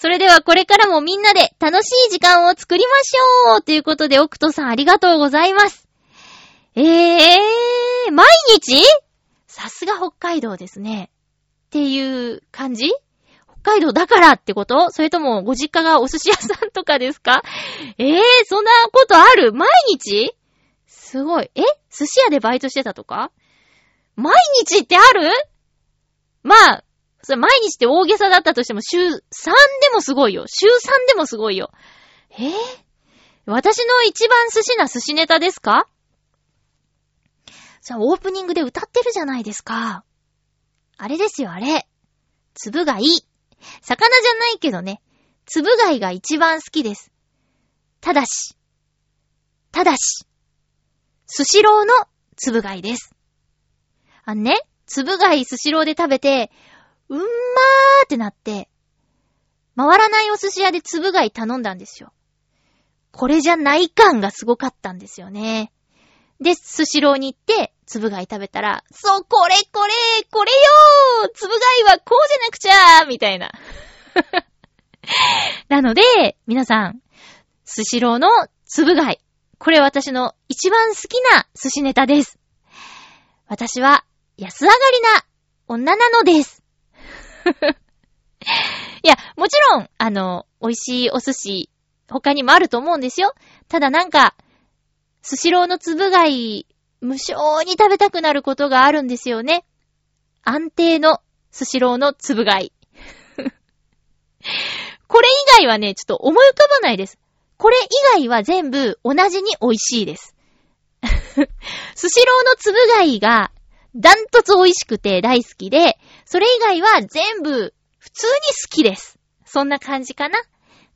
それではこれからもみんなで楽しい時間を作りましょうということで、オクトさんありがとうございます。ええー、毎日？さすが北海道ですね。っていう感じ？北海道だからってこと？それともご実家がお寿司屋さんとかですか？ええー、そんなことある？毎日？すごい。え？寿司屋でバイトしてたとか？毎日ってある？まあ、それ毎日って大げさだったとしても週3でもすごいよ。週3でもすごいよ。えー、私の一番寿司な寿司ネタですか？さあ、オープニングで歌ってるじゃないですか。あれですよ、あれ。つぶ貝。魚じゃないけどね。つぶ貝が一番好きです。ただし、ただし、スシローのつぶ貝です。あのね、つぶ貝スシローで食べて、うんまーってなって、回らないお寿司屋でつぶ貝頼んだんですよ。これじゃない感がすごかったんですよね。で、スシローに行って、つぶ貝食べたら、そう、これこれ、これよーつぶ貝はこうじゃなくちゃーみたいな。なので、皆さん、スシローのつぶ貝。これ私の一番好きな寿司ネタです。私は安上がりな女なのです。いや、もちろん、あの、美味しいお寿司、他にもあると思うんですよ。ただなんか、スシローのつぶ貝、無償に食べたくなることがあるんですよね。安定のスシローのつぶ貝。これ以外はね、ちょっと思い浮かばないです。これ以外は全部同じに美味しいです。スシローのつぶ貝がダントツ美味しくて大好きで、それ以外は全部普通に好きです。そんな感じかな？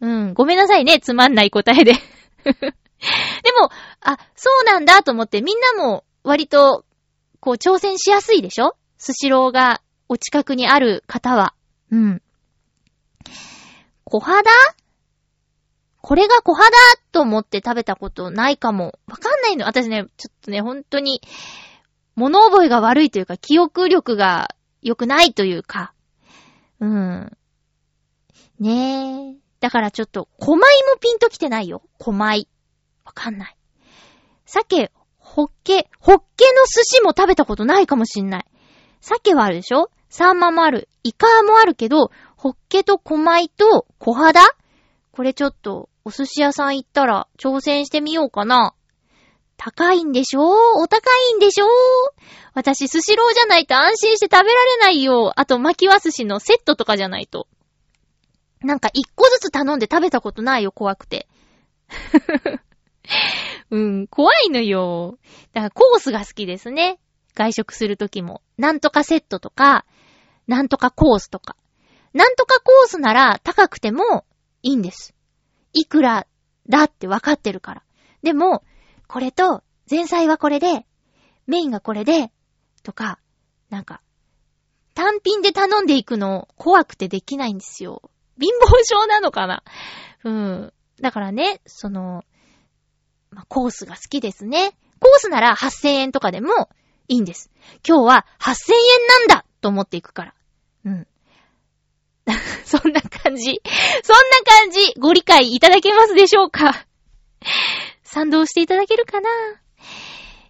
うん、ごめんなさいね、つまんない答えで。でも、あ、そうなんだと思ってみんなも割と、こう挑戦しやすいでしょ？スシローがお近くにある方は。うん。小肌？これが小肌と思って食べたことないかも。わかんないの。私ね、ちょっとね、本当に、物覚えが悪いというか、記憶力が良くないというか。うん。ねえ。だからちょっと、小米もピンときてないよ。小米。わかんない。鮭、ホッケ、ホッケの寿司も食べたことないかもしんない。鮭はあるでしょ？サンマもある。イカもあるけど、ホッケと小米と小肌？これちょっと、お寿司屋さん行ったら挑戦してみようかな。高いんでしょ？お高いんでしょ？私、スシローじゃないと安心して食べられないよ。あと、巻きわ寿司のセットとかじゃないと。なんか、一個ずつ頼んで食べたことないよ、怖くて。うん、怖いのよ。だから、コースが好きですね。外食するときも。なんとかセットとか、なんとかコースとか。なんとかコースなら高くてもいいんです。いくらだって分かってるから。でも、これと、前菜はこれで、メインがこれで、とか、なんか、単品で頼んでいくの怖くてできないんですよ。貧乏症なのかなうん。だからね、その、ま、コースが好きですね。コースなら8000円とかでもいいんです。今日は8000円なんだと思っていくから。うん。そんな感じ。そんな感じ。ご理解いただけますでしょうか賛同していただけるかな？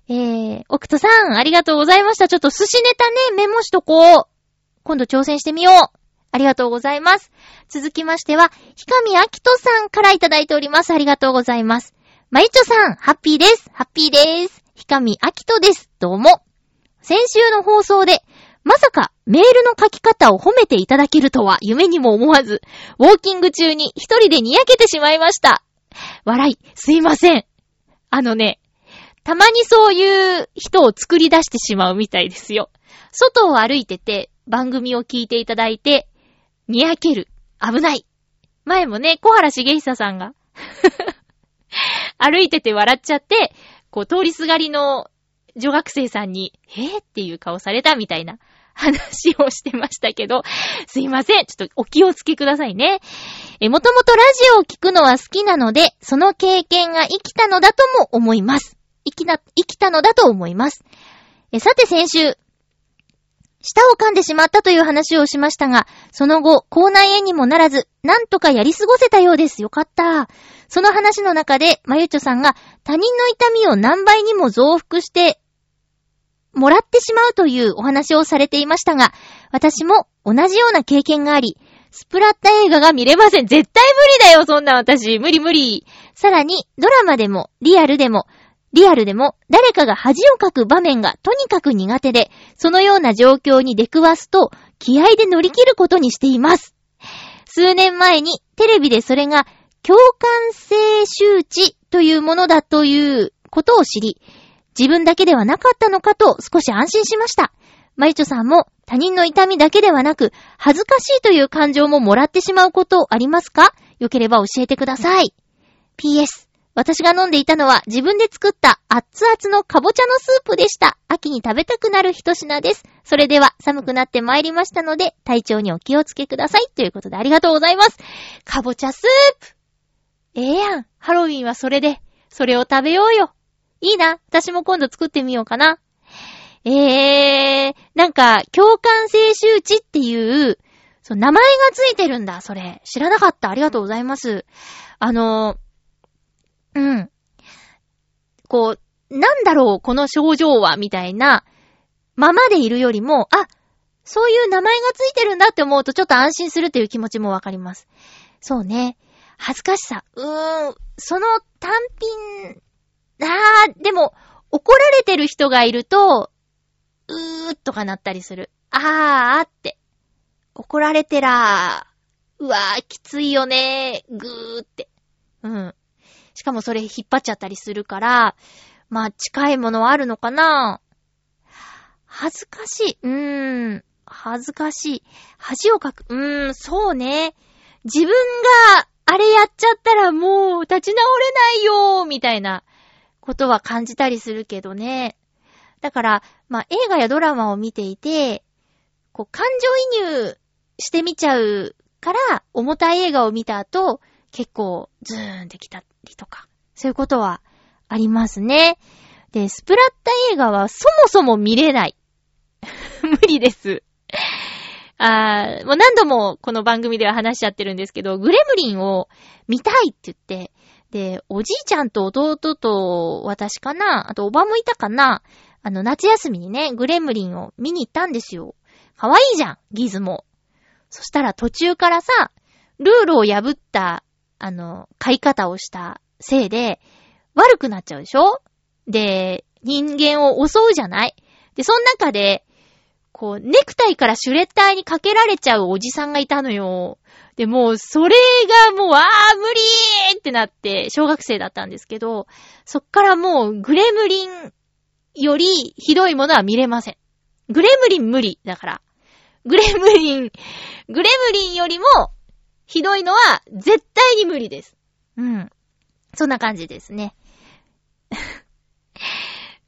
えー、奥戸さん、ありがとうございました。ちょっと寿司ネタね、メモしとこう。今度挑戦してみよう。ありがとうございます。続きましては、ひかみあきとさんからいただいております。ありがとうございます。まゆちょさん、ハッピーです。ハッピーです。ひかみあきとです。どうも。先週の放送で、まさかメールの書き方を褒めていただけるとは夢にも思わず、ウォーキング中に一人でにやけてしまいました。笑い、すいません。あのね、たまにそういう人を作り出してしまうみたいですよ。外を歩いてて、番組を聞いていただいて、にやける。危ない。前もね、小原茂久さんが、歩いてて笑っちゃって、こう、通りすがりの女学生さんに、えー、っていう顔されたみたいな話をしてましたけど、すいません。ちょっとお気をつけくださいね。え、もともとラジオを聞くのは好きなので、その経験が生きたのだとも思います。生きな、生きたのだと思います。え、さて先週、舌を噛んでしまったという話をしましたが、その後、口内炎にもならず、なんとかやり過ごせたようです。よかった。その話の中で、まゆちょさんが他人の痛みを何倍にも増幅して、もらってしまうというお話をされていましたが、私も同じような経験があり、スプラッタ映画が見れません。絶対無理だよ、そんな私。無理無理。さらに、ドラマでも、リアルでも、リアルでも、誰かが恥をかく場面がとにかく苦手で、そのような状況に出くわすと、気合で乗り切ることにしています。数年前に、テレビでそれが、共感性周知というものだということを知り、自分だけではなかったのかと少し安心しました。まゆちょさんも他人の痛みだけではなく、恥ずかしいという感情ももらってしまうことありますか？よければ教えてください。PS、私が飲んでいたのは自分で作った熱々のかぼちゃのスープでした。秋に食べたくなる一品です。それでは寒くなってまいりましたので、体調にお気をつけください。ということでありがとうございます。かぼちゃスープええやん。ハロウィンはそれで、それを食べようよ。いいな。私も今度作ってみようかな。えー、なんか、共感性周知っていうそう、名前がついてるんだ、それ。知らなかった。ありがとうございます。あの、うん。こう、なんだろう、この症状は、みたいな、ままでいるよりも、あ、そういう名前がついてるんだって思うとちょっと安心するっていう気持ちもわかります。そうね。恥ずかしさ。うーん、その単品、あー、でも、怒られてる人がいると、うーっとかなったりする。あーって。怒られてらー。うわー、きついよねー。ぐーって。うん。しかもそれ引っ張っちゃったりするから、まあ近いものはあるのかな恥ずかしい。うーん。恥ずかしい。恥をかく。うーん、そうね。自分があれやっちゃったらもう立ち直れないよーみたいなことは感じたりするけどね。だから、まあ映画やドラマを見ていて、こう感情移入してみちゃうから、重たい映画を見た後、結構ズーンってきたりとか、そういうことはありますね。で、スプラッタ映画はそもそも見れない。無理です。あー、もう何度もこの番組では話しちゃってるんですけど、グレムリンを見たいって言って、で、おじいちゃんと弟と私かな？あとおばもいたかな？あの、夏休みにね、グレムリンを見に行ったんですよ。かわいいじゃん、ギズモ。そしたら途中からさ、ルールを破った、あの、買い方をしたせいで、悪くなっちゃうでしょ？で、人間を襲うじゃない？で、その中で、こう、ネクタイからシュレッダーにかけられちゃうおじさんがいたのよ。で、もう、それがもう、あー、無理ーってなって、小学生だったんですけど、そっからもう、グレムリンよりひどいものは見れません。グレムリン無理。だから。グレムリン、グレムリンよりも、ひどいのは、絶対に無理です。うん。そんな感じですね。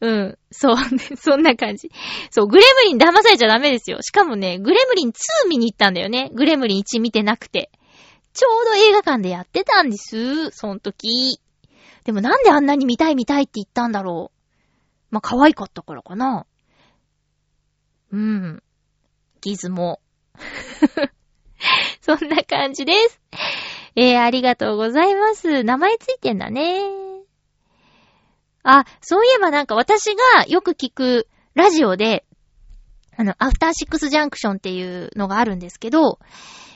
うん。そう、そんな感じ。そう、グレムリン騙されちゃダメですよ。しかもね、グレムリン2見に行ったんだよね。グレムリン1見てなくて。ちょうど映画館でやってたんです。その時。でもなんであんなに見たい見たいって言ったんだろう。まあ、可愛かったからかな。うん。ギズモ。そんな感じです。えー、ありがとうございます。名前ついてんだね。あ、そういえばなんか私がよく聞くラジオで、あの、アフターシックスジャンクションっていうのがあるんですけど、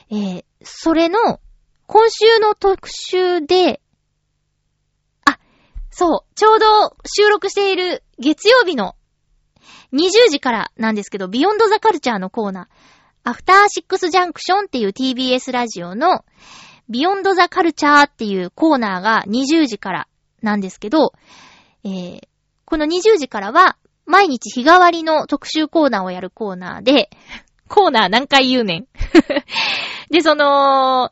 えー、それの、今週の特集で、あ、そう、ちょうど収録している月曜日の20時からなんですけど、ビヨンドザカルチャーのコーナー、アフターシックスジャンクションっていう TBS ラジオの、ビヨンドザカルチャーっていうコーナーが20時からなんですけど、えー、この20時からは、毎日日替わりの特集コーナーをやるコーナーで、コーナー何回言うねん。で、その、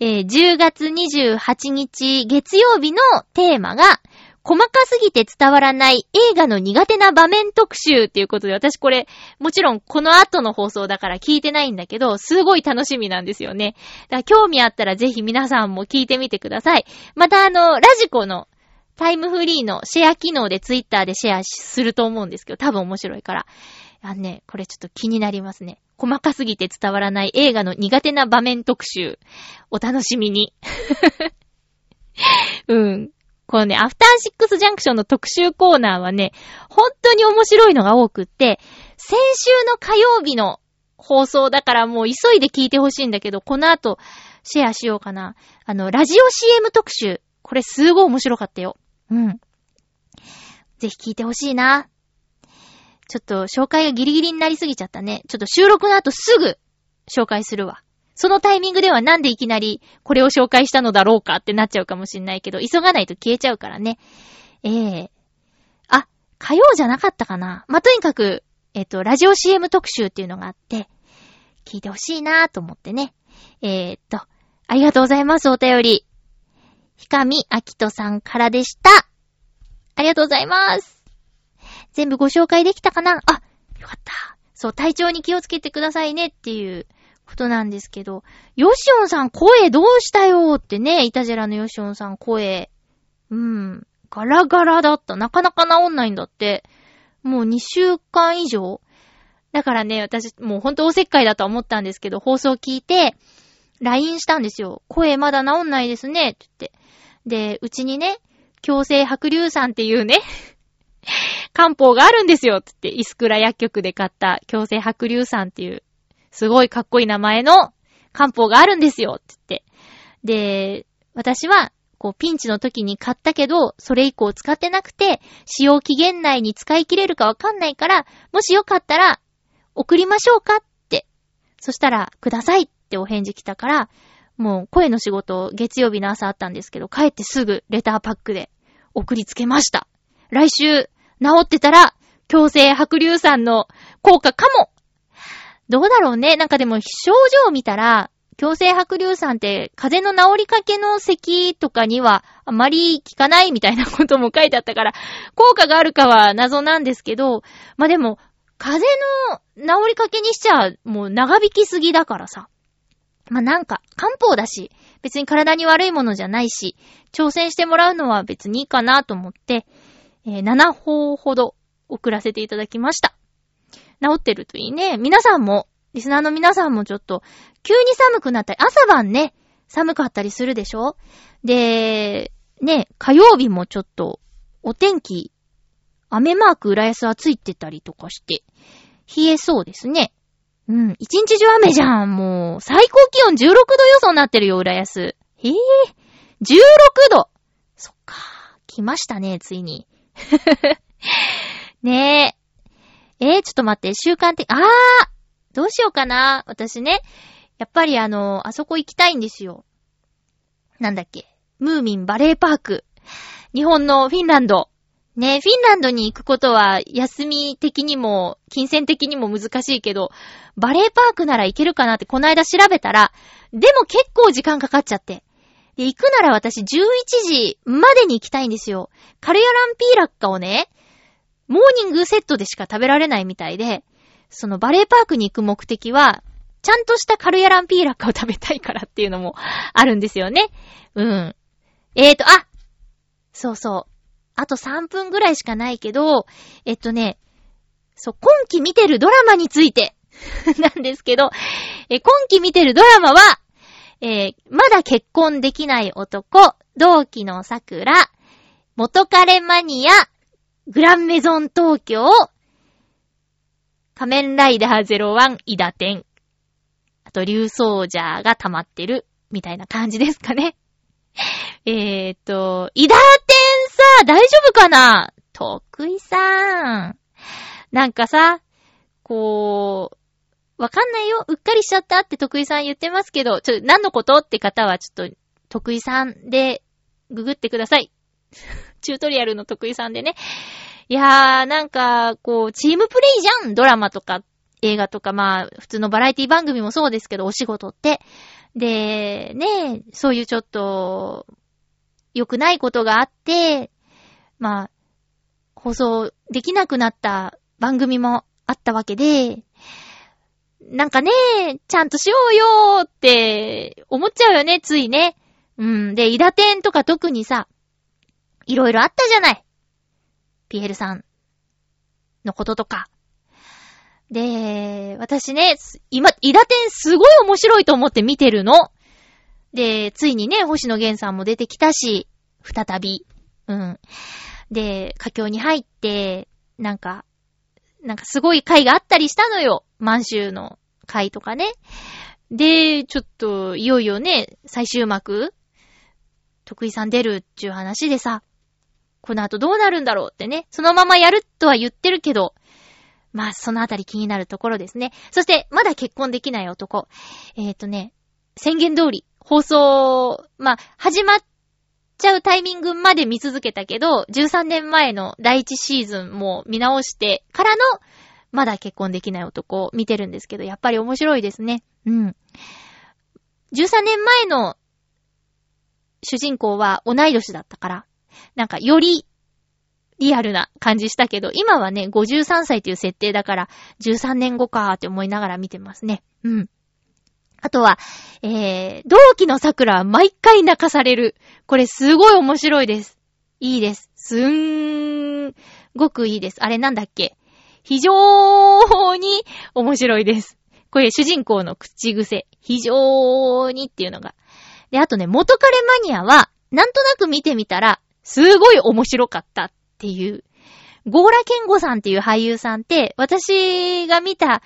えー10月28日月曜日のテーマが、細かすぎて伝わらない映画の苦手な場面特集っていうことで、私これ、もちろんこの後の放送だから聞いてないんだけど、すごい楽しみなんですよね。だから興味あったらぜひ皆さんも聞いてみてください。またあの、ラジコのタイムフリーのシェア機能でツイッターでシェアすると思うんですけど、多分面白いから。あのね、これちょっと気になりますね。細かすぎて伝わらない映画の苦手な場面特集。お楽しみに。うん。このね、アフターシックスジャンクションの特集コーナーはね、本当に面白いのが多くって、先週の火曜日の放送だからもう急いで聞いてほしいんだけど、この後シェアしようかな。あの、ラジオ CM 特集。これすごい面白かったよ。うん。ぜひ聞いてほしいな。ちょっと紹介がギリギリになりすぎちゃったね。ちょっと収録の後すぐ紹介するわ。そのタイミングではなんでいきなりこれを紹介したのだろうかってなっちゃうかもしんないけど、急がないと消えちゃうからね。ええあ、火曜じゃなかったかな。まあ、とにかく、えっ、と、ラジオ CM 特集っていうのがあって、聞いてほしいなぁと思ってね。えー、っと、ありがとうございます、お便り。ひかみあきとさんからでした。ありがとうございます。全部ご紹介できたかな？あ、よかった。そう、体調に気をつけてくださいねっていうことなんですけど、ヨシオンさん声どうしたよってね、イタジェラのヨシオンさん声。うん、ガラガラだった。なかなか治んないんだって。もう2週間以上だからね、私、もうほんとおせっかいだと思ったんですけど、放送聞いて、LINE したんですよ。声まだ治んないですね、って言って。で、うちにね、強制白硫酸っていうね、漢方があるんですよ、つって、イスクラ薬局で買った強制白硫酸っていう、すごいかっこいい名前の漢方があるんですよ、つって。で、私は、こう、ピンチの時に買ったけど、それ以降使ってなくて、使用期限内に使い切れるかわかんないから、もしよかったら、送りましょうかって。そしたら、くださいってお返事来たから、もう声の仕事、月曜日の朝あったんですけど、帰ってすぐレターパックで送りつけました。来週、治ってたら、強制白硫酸の効果かもどうだろうね。なんかでも、症状を見たら、強制白硫酸って風邪の治りかけの咳とかにはあまり効かないみたいなことも書いてあったから、効果があるかは謎なんですけど、まあ、でも、風邪の治りかけにしちゃもう長引きすぎだからさ。まあ、なんか、漢方だし、別に体に悪いものじゃないし、挑戦してもらうのは別にいいかなと思って、えー、7法ほど送らせていただきました。治ってるといいね。皆さんも、リスナーの皆さんもちょっと、急に寒くなったり、朝晩ね、寒かったりするでしょ？で、ね、火曜日もちょっと、お天気、雨マーク浦安暑いてたりとかして、冷えそうですね。うん。一日中雨じゃん。もう、最高気温16度予想になってるよ、浦安。へえ、16度そっか。来ましたね、ついに。ねえ。えー、ちょっと待って、習慣的、あーどうしようかな。私ね、やっぱりあの、あそこ行きたいんですよ。なんだっけ。ムーミンバレーパーク。日本のフィンランド。ね、フィンランドに行くことは休み的にも、金銭的にも難しいけど、バレーパークなら行けるかなってこの間調べたら、でも結構時間かかっちゃって。で、行くなら私11時までに行きたいんですよ。カルヤランピーラッカをね、モーニングセットでしか食べられないみたいで、そのバレーパークに行く目的は、ちゃんとしたカルヤランピーラッカを食べたいからっていうのもあるんですよね。うん。えーと、あそうそう。あと3分ぐらいしかないけど、えっとね、そう、今期見てるドラマについて なんですけど、え、今期見てるドラマは、えー、まだ結婚できない男、同期の桜、元彼マニア、グランメゾン東京、仮面ライダー01、イダテン、あと、竜奏者が溜まってる、みたいな感じですかね。えーと、イダテンンさ、大丈夫かな？得意さん。なんかさ、こう、わかんないよ。うっかりしちゃったって得意さん言ってますけど、ちょ、何のことって方はちょっと、得意さんで、ググってください。チュートリアルの得意さんでね。いやー、なんか、こう、チームプレイじゃん？ドラマとか、映画とか、まあ、普通のバラエティ番組もそうですけど、お仕事って。で、ね、そういうちょっと、良くないことがあって、まあ、放送できなくなった番組もあったわけで、なんかね、ちゃんとしようよーって思っちゃうよね、ついね。うん。で、イダテンとか特にさ、いろいろあったじゃない。ピエールさんのこととか。で、私ね、今、イダテンすごい面白いと思って見てるの。で、ついにね、星野源さんも出てきたし、再び。うん。で、佳境に入って、なんか、なんかすごい回があったりしたのよ。満州の回とかね。で、ちょっと、いよいよね、最終幕、徳井さん出るっていう話でさ、この後どうなるんだろうってね、そのままやるとは言ってるけど、まあ、そのあたり気になるところですね。そして、まだ結婚できない男。えっ、ー、とね、宣言通り、放送、まあ、始まってちゃうタイミングまで見続けたけど、13年前の第一シーズンも見直してからの、まだ結婚できない男を見てるんですけど、やっぱり面白いですね。うん。13年前の主人公は同い年だったから、なんかよりリアルな感じしたけど、今はね、53歳という設定だから、13年後かーって思いながら見てますね。うん。あとは、えー、同期の桜は毎回泣かされる。これすごい面白いです。いいです。すんごくいいです。あれなんだっけ？非常に面白いです。これ主人公の口癖。非常にっていうのが。で、あとね、元彼マニアは、なんとなく見てみたら、すごい面白かったっていう。ゴーラケンゴさんっていう俳優さんって、私が見た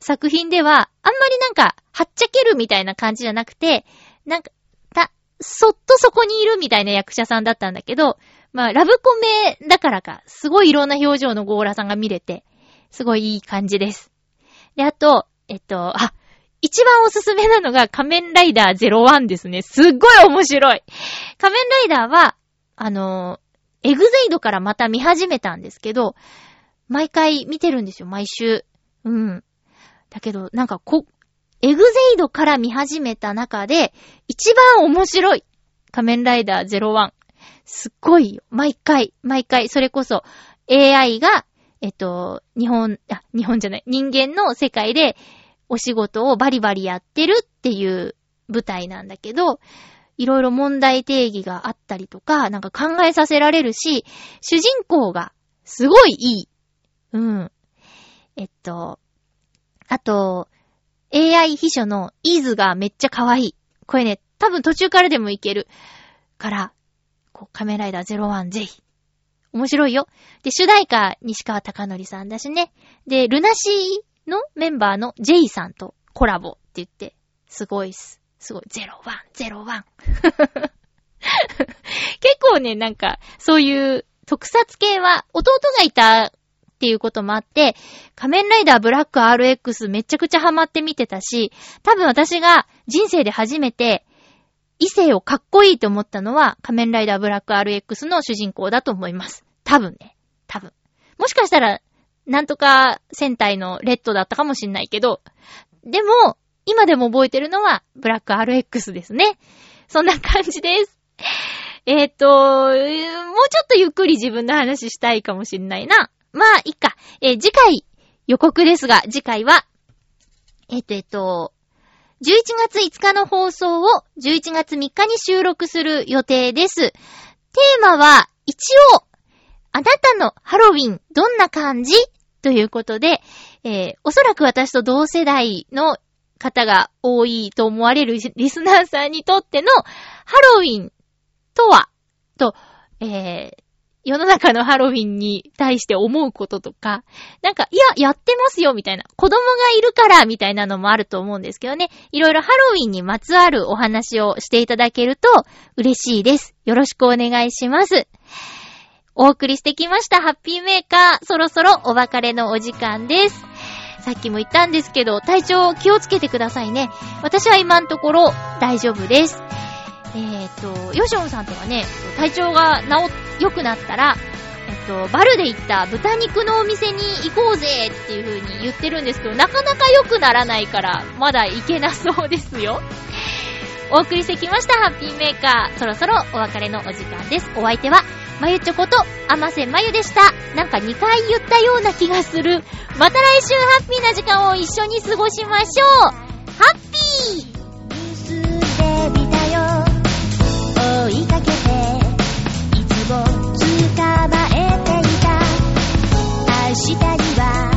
作品では、あんまりなんか、はっちゃけるみたいな感じじゃなくて、なんか、た、そっとそこにいるみたいな役者さんだったんだけど、まあ、ラブコメだからか、すごいいろんな表情のゴーラさんが見れて、すごいいい感じです。で、あと、えっと、あ、一番おすすめなのが仮面ライダー01ですね。すっごい面白い。仮面ライダーは、あの、エグゼイドからまた見始めたんですけど、毎回見てるんですよ、毎週。うん。だけど、なんかこ、エグゼイドから見始めた中で、一番面白い仮面ライダー01。すっごいよ。毎回、毎回、それこそ AI が、えっと、日本、あ、日本じゃない、人間の世界でお仕事をバリバリやってるっていう舞台なんだけど、いろいろ問題定義があったりとか、なんか考えさせられるし、主人公がすごいいい。うん。えっと、あと、AI 秘書のイーズがめっちゃ可愛い。これね、多分途中からでもいける。から、こう、仮面ライダー01ぜひ。面白いよ。で、主題歌、西川貴則さんだしね。で、ルナシーのメンバーの J さんとコラボって言って、すごいっす。すごい。01、01。結構ね、なんか、そういう特撮系は、弟がいたっていうこともあって、仮面ライダーブラック RX めちゃくちゃハマって見てたし、多分私が人生で初めて異性をかっこいいと思ったのは仮面ライダーブラック RX の主人公だと思います。多分ね。多分。もしかしたら、なんとか戦隊のレッドだったかもしんないけど、でも、今でも覚えてるのはブラック RX ですね。そんな感じです。えっ、と、もうちょっとゆっくり自分の話したいかもしんないな。まあ、いいか。えー次回、予告ですが、次回は、えっ、と、えっ、と、11月5日の放送を11月3日に収録する予定です。テーマは、一応、あなたのハロウィン、どんな感じ？ということで、えーおそらく私と同世代の方が多いと思われるリスナーさんにとってのハロウィンとは、と、えー世の中のハロウィンに対して思うこととか、なんか、いや、やってますよ、みたいな。子供がいるから、みたいなのもあると思うんですけどね。いろいろハロウィンにまつわるお話をしていただけると嬉しいです。よろしくお願いします。お送りしてきました、ハッピーメーカー。そろそろお別れのお時間です。さっきも言ったんですけど、体調気をつけてくださいね。私は今のところ大丈夫です。えっ、ー、と、ヨシオンさんとかね、体調が治、良くなったら、えっ、と、バルで行った豚肉のお店に行こうぜっていう風に言ってるんですけど、なかなか良くならないから、まだ行けなそうですよ。お送りしてきました、ハッピーメーカー。そろそろお別れのお時間です。お相手は、まゆちょこと、あませまゆでした。なんか2回言ったような気がする。また来週ハッピーな時間を一緒に過ごしましょう。ハッピー明日には